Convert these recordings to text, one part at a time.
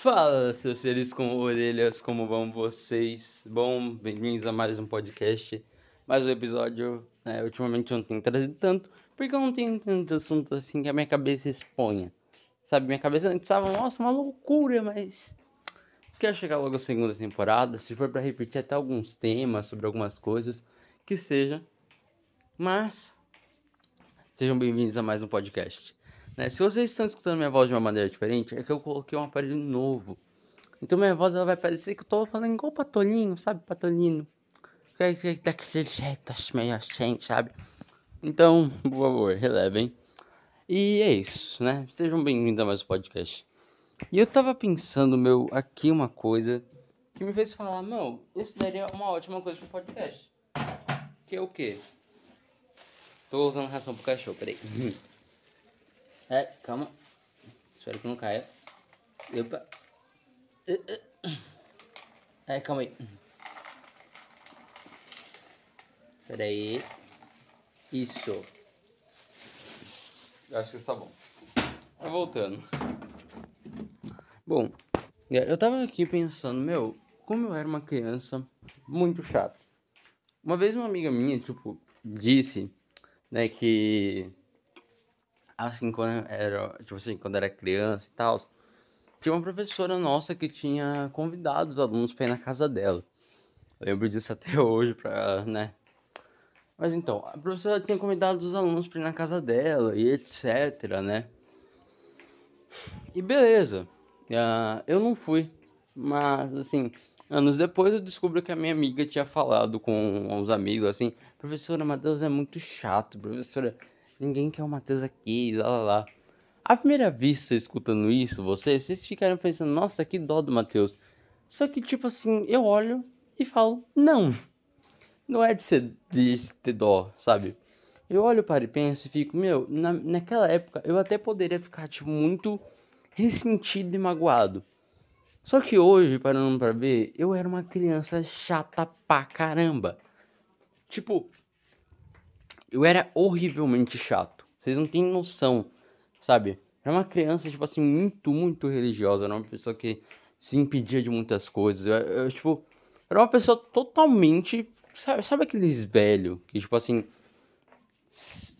Fala, seus seres com orelhas, como vão vocês? Bom, bem-vindos a mais um podcast, mais um episódio. Né? Ultimamente eu não tenho trazido tanto, porque eu não tenho tanto assunto assim que a minha cabeça exponha. Sabe, minha cabeça antes estava, nossa, uma loucura, mas quero chegar logo a segunda temporada. Se for para repetir até alguns temas sobre algumas coisas, que seja. Mas sejam bem-vindos a mais um podcast. Né? Se vocês estão escutando minha voz de uma maneira diferente, é que eu coloquei um aparelho novo. Então minha voz ela vai parecer que eu tô falando igual patolino, sabe? Patolino. Daquele jeito meio assim, sabe? Então, por favor, relevem. E é isso, né? Sejam bem-vindos a mais um podcast. E eu tava pensando, meu, aqui uma coisa que me fez falar, meu, isso daria uma ótima coisa pro podcast. Que é o quê? Tô colocando ração pro cachorro, peraí. É, calma. Espero que não caia. Opa. É, calma aí. Espera aí. Isso. Acho que está bom. Tá voltando. Bom, eu tava aqui pensando, meu, como eu era uma criança muito chata. Uma vez uma amiga minha, tipo, disse, né, que assim, quando era, tipo assim, quando era criança e tal, tinha uma professora nossa que tinha convidado os alunos para ir na casa dela. Lembro disso até hoje, pra, né? Mas então, a professora tinha convidado os alunos para ir na casa dela e etc, né? E beleza, uh, eu não fui, mas assim, anos depois eu descubro que a minha amiga tinha falado com uns amigos assim: Professora Matheus é muito chato, professora ninguém quer o Matheus aqui, lá lá lá. À primeira vista, escutando isso, vocês, vocês ficaram pensando, nossa, que dó do Matheus. Só que, tipo assim, eu olho e falo, não. Não é de, ser, de ter dó, sabe? Eu olho para e penso e fico, meu, na, naquela época eu até poderia ficar, tipo, muito ressentido e magoado. Só que hoje, parando pra ver, eu era uma criança chata pra caramba. Tipo, eu era horrivelmente chato. Vocês não têm noção, sabe? Era uma criança, tipo assim, muito, muito religiosa. Era uma pessoa que se impedia de muitas coisas. Eu, eu tipo, era uma pessoa totalmente. Sabe, sabe aqueles velhos que, tipo assim.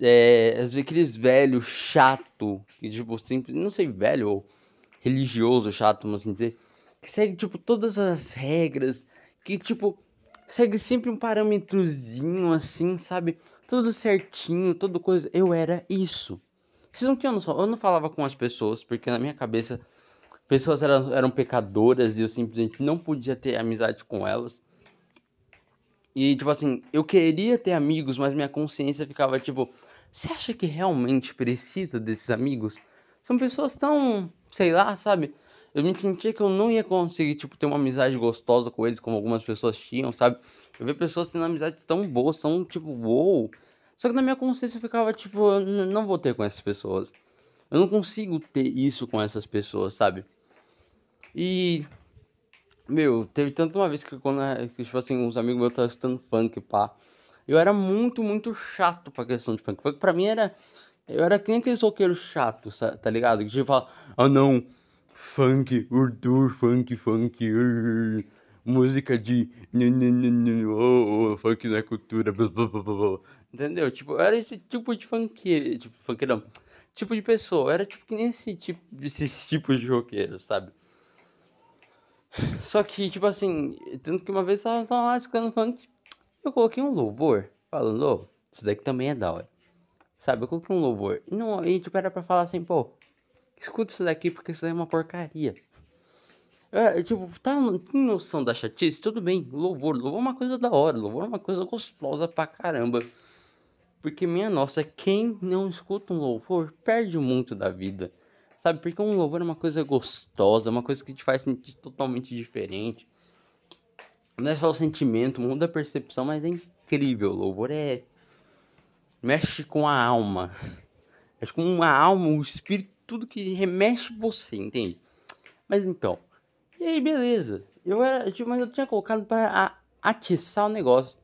É, aqueles velhos chato, que, tipo, sempre. Não sei, velho ou religioso chato, vamos assim dizer. Que segue, tipo, todas as regras. Que, tipo, segue sempre um parâmetrozinho assim, sabe? Tudo certinho, tudo coisa. Eu era isso. Vocês não tinham noção. Eu não falava com as pessoas, porque na minha cabeça, pessoas eram, eram pecadoras e eu simplesmente não podia ter amizade com elas. E, tipo assim, eu queria ter amigos, mas minha consciência ficava tipo: você acha que realmente precisa desses amigos? São pessoas tão, sei lá, sabe? Eu me sentia que eu não ia conseguir, tipo, ter uma amizade gostosa com eles, como algumas pessoas tinham, sabe? Eu vi pessoas tendo amizades tão boas, tão, tipo, uou. Só que na minha consciência eu ficava, tipo, eu não vou ter com essas pessoas. Eu não consigo ter isso com essas pessoas, sabe? E. Meu, teve tanto uma vez que quando, que, tipo assim, uns amigos meus estavam estando funk, pá. Eu era muito, muito chato pra questão de funk. Funk pra mim era. Eu era que nem aqueles roqueiros chatos, tá ligado? Que tipo fala, ah não, funk, urdu, funk, funk, ur, música de oh, oh, funk não é cultura, blá, blá, blá, blá. entendeu? Tipo, era esse tipo de funk, tipo, funk não, tipo de pessoa, era tipo que nem esse tipo, esses tipos de roqueiros, sabe? Só que, tipo assim, tanto que uma vez eu tava lá escutando funk, eu coloquei um louvor, falando, oh, isso daqui também é da hora. Sabe, eu coloquei um louvor. Não, e tipo, era pra falar assim, pô, escuta isso daqui porque isso é uma porcaria. É, tipo, tá tem noção da chatice? Tudo bem, louvor, louvor é uma coisa da hora, louvor é uma coisa gostosa pra caramba. Porque, minha nossa, quem não escuta um louvor perde muito da vida. Sabe? Porque um louvor é uma coisa gostosa, uma coisa que te faz sentir totalmente diferente. Não é só o sentimento, muda a percepção, mas é incrível. Louvor é. mexe com a alma. Mexe com a alma, o espírito tudo que remexe você, entende? Mas então, e aí beleza. Eu era, tipo, mas eu tinha colocado para atiçar o negócio.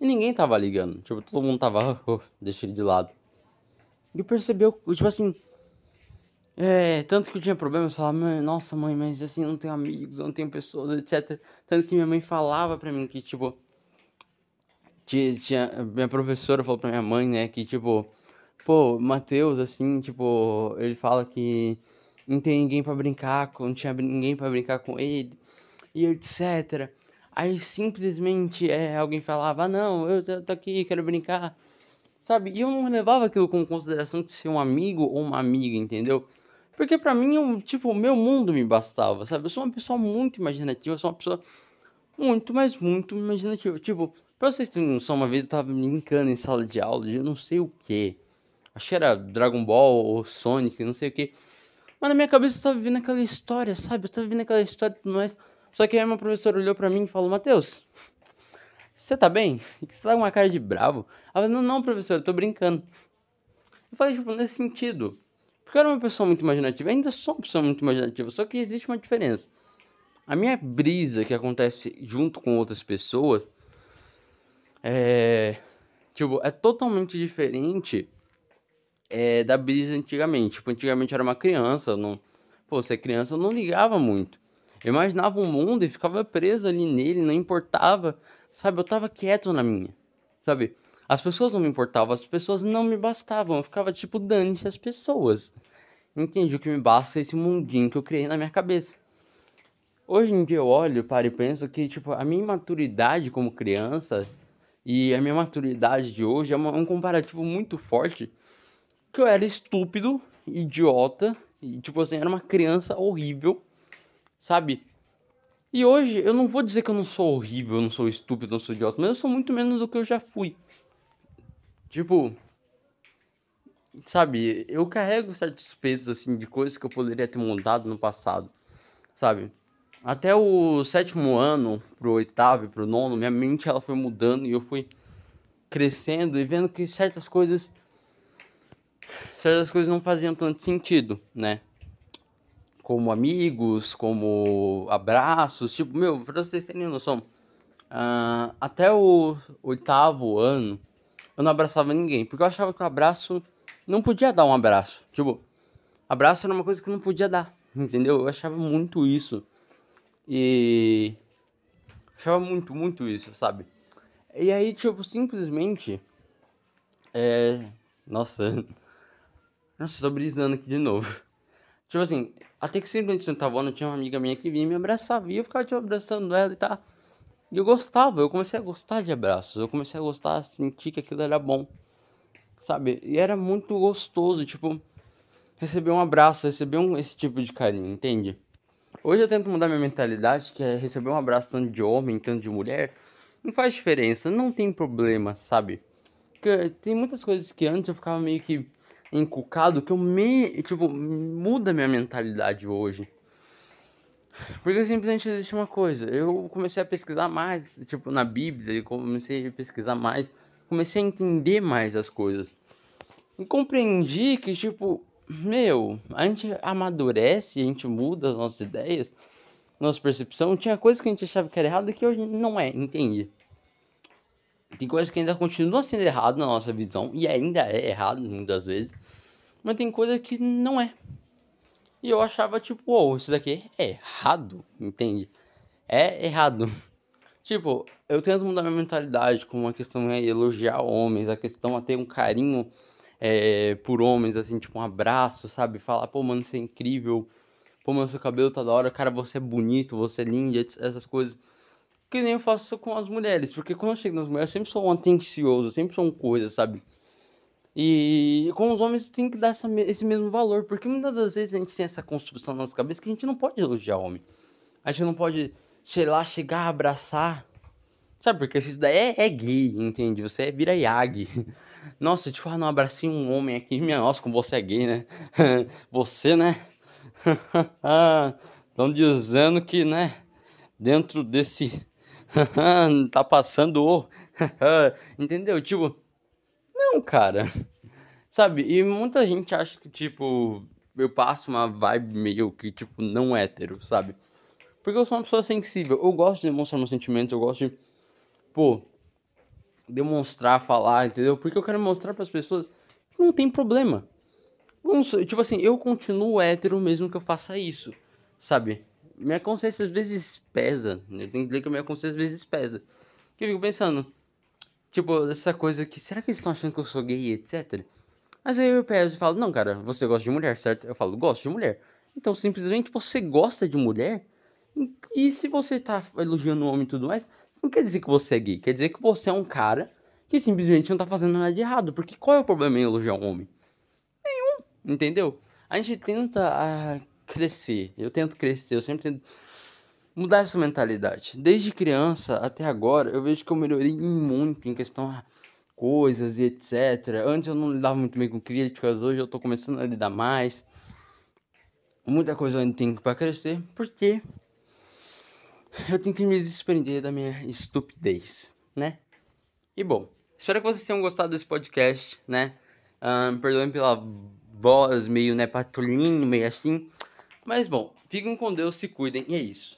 E ninguém tava ligando. Tipo, todo mundo tava, oh, deixa ele de lado. E percebeu, tipo assim, É, tanto que eu tinha problemas, eu falava, nossa mãe, mas assim, não tenho amigos, não tenho pessoas, etc. Tanto que minha mãe falava pra mim que, tipo, tinha minha professora falou pra minha mãe, né, que, tipo, pô, Matheus, assim, tipo, ele fala que não tem ninguém para brincar, não tinha ninguém para brincar com ele, e etc. Aí simplesmente é, alguém falava, ah, não, eu tô aqui, quero brincar, sabe? E eu não levava aquilo como consideração de ser um amigo ou uma amiga, entendeu? Porque pra mim, eu, tipo, o meu mundo me bastava, sabe? Eu sou uma pessoa muito imaginativa, eu sou uma pessoa muito, mas muito imaginativa. Tipo, pra vocês terem noção, uma vez eu tava brincando em sala de aula de eu não sei o que. Acho que era Dragon Ball ou Sonic, não sei o que. Mas na minha cabeça eu tava vivendo aquela história, sabe? Eu tava vivendo aquela história e tudo mais. Só que aí uma professora olhou pra mim e falou, Matheus, você tá bem? Você tá com uma cara de bravo? Ela falou, não, não, professor, eu tô brincando. Eu falei, tipo, nesse sentido. Porque eu era uma pessoa muito imaginativa, ainda sou uma pessoa muito imaginativa, só que existe uma diferença. A minha brisa que acontece junto com outras pessoas é. Tipo, é totalmente diferente é, da brisa antigamente. Tipo, antigamente eu era uma criança, não. Pô, é criança, eu não ligava muito. Eu imaginava um mundo e ficava preso ali nele, não importava. Sabe, eu tava quieto na minha. Sabe? As pessoas não me importavam, as pessoas não me bastavam. Eu ficava tipo, dane-se as pessoas. Entende? O que me basta esse mundinho que eu criei na minha cabeça. Hoje em dia eu olho, paro e penso que, tipo, a minha maturidade como criança e a minha maturidade de hoje é uma, um comparativo muito forte. Que eu era estúpido, idiota, e, tipo assim, era uma criança horrível, sabe? E hoje eu não vou dizer que eu não sou horrível, eu não sou estúpido, eu não sou idiota, mas eu sou muito menos do que eu já fui. Tipo, sabe, eu carrego certos pesos assim de coisas que eu poderia ter montado no passado, sabe? Até o sétimo ano, pro oitavo e pro nono, minha mente ela foi mudando e eu fui crescendo e vendo que certas coisas certas coisas não faziam tanto sentido, né? Como amigos, como abraços, tipo, meu, pra vocês terem noção, uh, até o oitavo ano eu não abraçava ninguém, porque eu achava que o abraço não podia dar um abraço. Tipo, abraço era uma coisa que não podia dar, entendeu? Eu achava muito isso. E. Achava muito, muito isso, sabe? E aí, tipo, simplesmente. É. Nossa. Nossa, tô brisando aqui de novo. Tipo assim, até que simplesmente no tava tinha uma amiga minha que vinha me abraçava e eu ficava tipo, abraçando ela e tal. E eu gostava, eu comecei a gostar de abraços, eu comecei a gostar, a sentir que aquilo era bom, sabe? E era muito gostoso, tipo, receber um abraço, receber um, esse tipo de carinho, entende? Hoje eu tento mudar minha mentalidade, que é receber um abraço tanto de homem, tanto de mulher, não faz diferença, não tem problema, sabe? Porque tem muitas coisas que antes eu ficava meio que encucado, que eu me, tipo, muda minha mentalidade hoje. Porque simplesmente existe uma coisa. Eu comecei a pesquisar mais, tipo, na Bíblia, comecei a pesquisar mais, comecei a entender mais as coisas. E compreendi que, tipo, meu, a gente amadurece, a gente muda as nossas ideias, nossa percepção. Tinha coisas que a gente achava que era errado que hoje não é, entende? Tem coisas que ainda continuam sendo errado na nossa visão, e ainda é errado muitas vezes, mas tem coisa que não é. E eu achava, tipo, oh, isso daqui é errado, entende? É errado. Tipo, eu tento mudar minha mentalidade com uma questão é elogiar homens, a questão é ter um carinho é, por homens, assim, tipo, um abraço, sabe? Falar, pô, mano, você é incrível, pô, mano, seu cabelo tá da hora, cara, você é bonito, você é lindo, essas coisas. Que nem eu faço com as mulheres, porque quando eu chego nas mulheres, eu sempre sou um atencioso, sempre sou um coisa, sabe? E com os homens tem que dar essa, esse mesmo valor, porque muitas das vezes a gente tem essa construção na nossa cabeça que a gente não pode elogiar homem. A gente não pode, sei lá, chegar a abraçar. Sabe, porque isso daí é, é gay, entende? Você é vira Yag. Nossa, tipo, ah, não abracei um homem aqui, minha nossa, como você é gay, né? você, né? Estão dizendo que, né, dentro desse. tá passando o. Entendeu? Tipo, não, cara. Sabe? E muita gente acha que, tipo, eu passo uma vibe meio que, tipo, não hétero, sabe? Porque eu sou uma pessoa sensível. Eu gosto de demonstrar meus sentimentos, eu gosto de, pô, demonstrar, falar, entendeu? Porque eu quero mostrar para as pessoas que não tem problema. Vamos, tipo assim, eu continuo hétero mesmo que eu faça isso, sabe? Minha consciência às vezes pesa. Eu tenho que dizer que minha consciência às vezes pesa. Que eu fico pensando, tipo, essa coisa que, será que eles estão achando que eu sou gay, etc? Mas aí eu peso e falo, não, cara, você gosta de mulher, certo? Eu falo, gosto de mulher. Então, simplesmente você gosta de mulher. E se você tá elogiando o homem e tudo mais, não quer dizer que você é gay. Quer dizer que você é um cara que simplesmente não tá fazendo nada de errado. Porque qual é o problema em elogiar um homem? Nenhum. Entendeu? A gente tenta ah, crescer. Eu tento crescer. Eu sempre tento mudar essa mentalidade. Desde criança até agora, eu vejo que eu melhorei muito em questão a coisas e etc. Antes eu não lidava muito bem com críticas, hoje eu tô começando a lidar mais muita coisa ainda tem para crescer, porque eu tenho que me desprender da minha estupidez, né? E bom, espero que vocês tenham gostado desse podcast, né? Um, perdoem pela voz meio, né, patrulhinho, meio assim. Mas bom, fiquem com Deus, se cuidem e é isso.